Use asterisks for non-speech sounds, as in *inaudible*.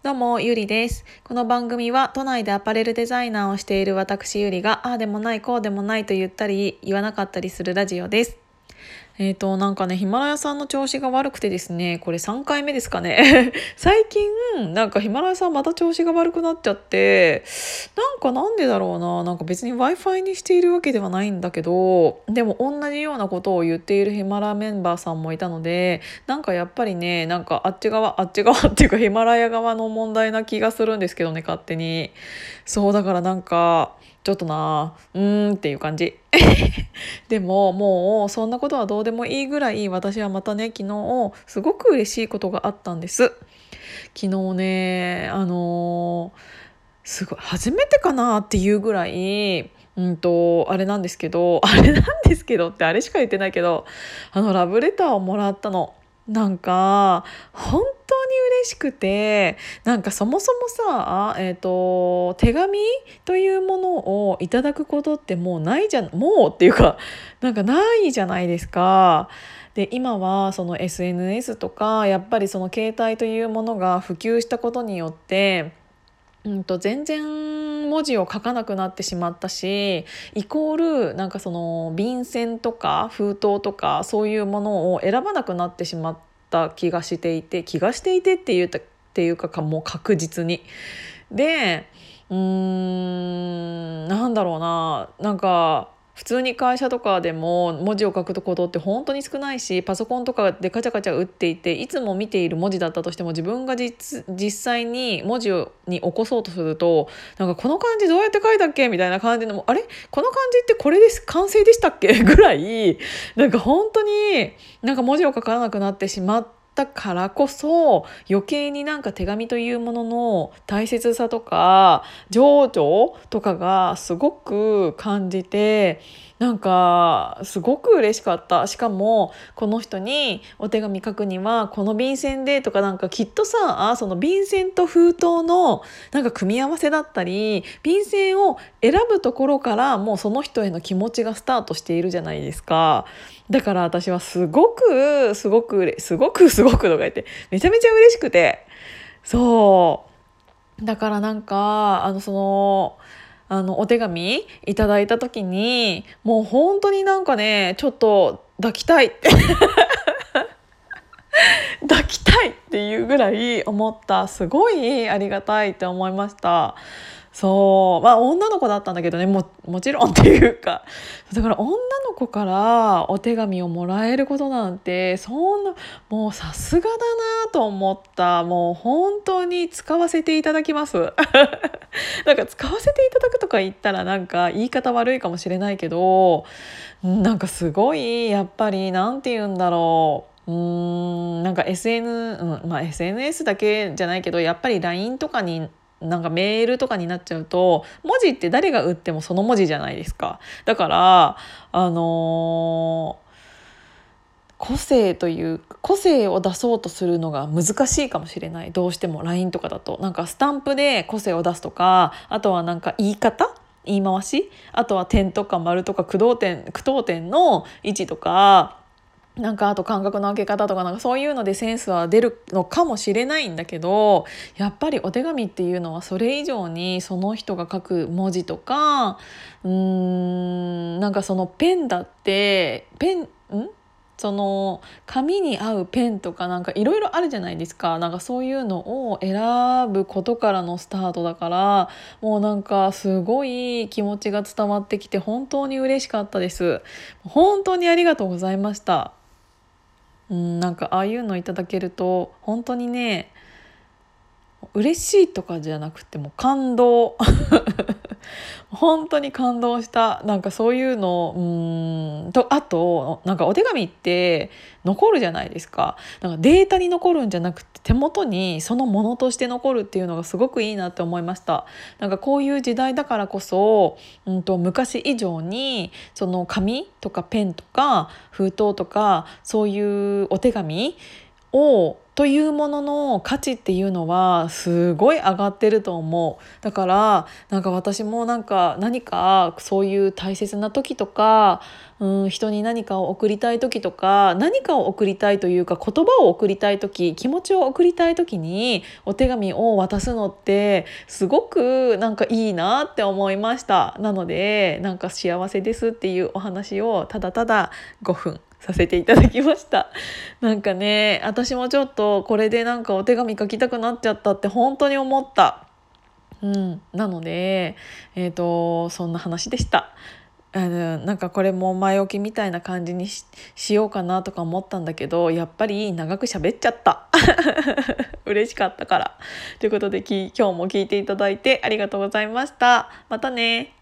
どうも、ゆりです。この番組は都内でアパレルデザイナーをしている私ゆりが、ああでもない、こうでもないと言ったり、言わなかったりするラジオです。えっ、ー、と、なんかね、ヒマラヤさんの調子が悪くてですね、これ3回目ですかね。*laughs* 最近、なんかヒマラヤさんまた調子が悪くなっちゃって、なんかなんでだろうな、なんか別に Wi-Fi にしているわけではないんだけど、でも同じようなことを言っているヒマラヤメンバーさんもいたので、なんかやっぱりね、なんかあっち側、あっち側 *laughs* っていうかヒマラヤ側の問題な気がするんですけどね、勝手に。そう、だからなんか、ちょっとなうーんっていう感じでももうそんなことはどうでもいいぐらい私はまたね昨日すごく嬉しいことがあったんです昨日ねあの、すごい初めてかなっていうぐらいうんとあれなんですけどあれなんですけどってあれしか言ってないけどあのラブレターをもらったの。なんか本当に嬉しくてなんかそもそもさ、えーと、手紙というものをいただくことってもうないじゃんもうっていうかなんかないじゃないですか。で今はその SNS とかやっぱりその携帯というものが普及したことによってうんと全然文字を書かなくなってしまったしイコールなんかその便箋とか封筒とかそういうものを選ばなくなってしまった気がしていて気がしていてって言ったっていうかもう確実に。でうーんなんだろうななんか普通に会社とかでも文字を書くことって本当に少ないしパソコンとかでカチャカチャ打っていていつも見ている文字だったとしても自分が実際に文字に起こそうとするとなんかこの漢字どうやって書いたっけ？みたいな感じのあれ？この漢字ってこれです完成でしたっけ？ぐらいなんか本当になんか文字を書かなくなってしまって。ったからこそ余計になんか手紙というものの大切さとか情緒とかがすごく感じてなんかすごく嬉しかったしかもこの人にお手紙書くにはこの便箋でとかなんかきっとさその便箋と封筒のなんか組み合わせだったり便箋を選ぶところからもうその人への気持ちがスタートしているじゃないですか。だから私はすごくすごくすごくすごくとか言ってめちゃめちゃ嬉しくて。そう。だからなんかあのそのあのお手紙いただいた時にもう本当になんかねちょっと抱きたいって。*laughs* 抱きたいっていうぐらい思った。すごいありがたいって思いました。そう。まあ女の子だったんだけどね。ももちろんっていうか。*laughs* だから女の子からお手紙をもらえることなんてそんなもうさすがだなと思った。もう本当に使わせていただきます。*laughs* なんか使わせていただくとか言ったらなんか言い方悪いかもしれないけどなんかすごいやっぱり何て言うんだろう。うーんなんか SN、うんまあ、SNS だけじゃないけどやっぱり LINE とかになんかメールとかになっちゃうと文字って誰が打ってもその文字じゃないですか。だからあのー個性という個性を出そうとするのが難しいかもしれない。どうしても LINE とかだと。なんかスタンプで個性を出すとかあとはなんか言い方？言い回し？あとは点とか丸とか句読点句読点の位置とかなんかあと感覚の開け方とかなんかそういうのでセンスは出るのかもしれないんだけどやっぱりお手紙っていうのはそれ以上にその人が書く文字とかうーんなんかそのペンだってペンん？その紙に合うペンとかなんかいろいろあるじゃないですか。なんかそういうのを選ぶことからのスタートだからもうなんかすごい気持ちが伝わってきて本当に嬉しかったです。本当にありがとうございました。うんなんかああいうのいただけると本当にね嬉しいとかじゃなくても感動。本当に感動した。なんかそういうのうん。とあとなんかお手紙って残るじゃないですか。なんかデータに残るんじゃなくて手元にそのものとして残るっていうのがすごくいいなって思いました。なんかこういう時代だからこそ、うんと、昔以上にその紙とかペンとか封筒とかそういうお手紙をというものの価値っていうのはすごい上がってると思う。だからなんか私もなんか何かそういう大切な時とかうん人に何かを送りたい時とか何かを送りたいというか言葉を送りたい時気持ちを送りたい時にお手紙を渡すのってすごくなんかいいなって思いました。なのでなんか幸せですっていうお話をただただ5分。させていただきました。*laughs* なんかね私もちょっとこれでなんかお手紙書きたくなっちゃったって本当に思った。うん、なので、えーと、そんな話でした。あのなんかこれも前置きみたいな感じにしようかなとか思ったんだけどやっぱり長く喋っちゃった。*laughs* 嬉しかったから。ということで今日も聞いていただいてありがとうございました。またね。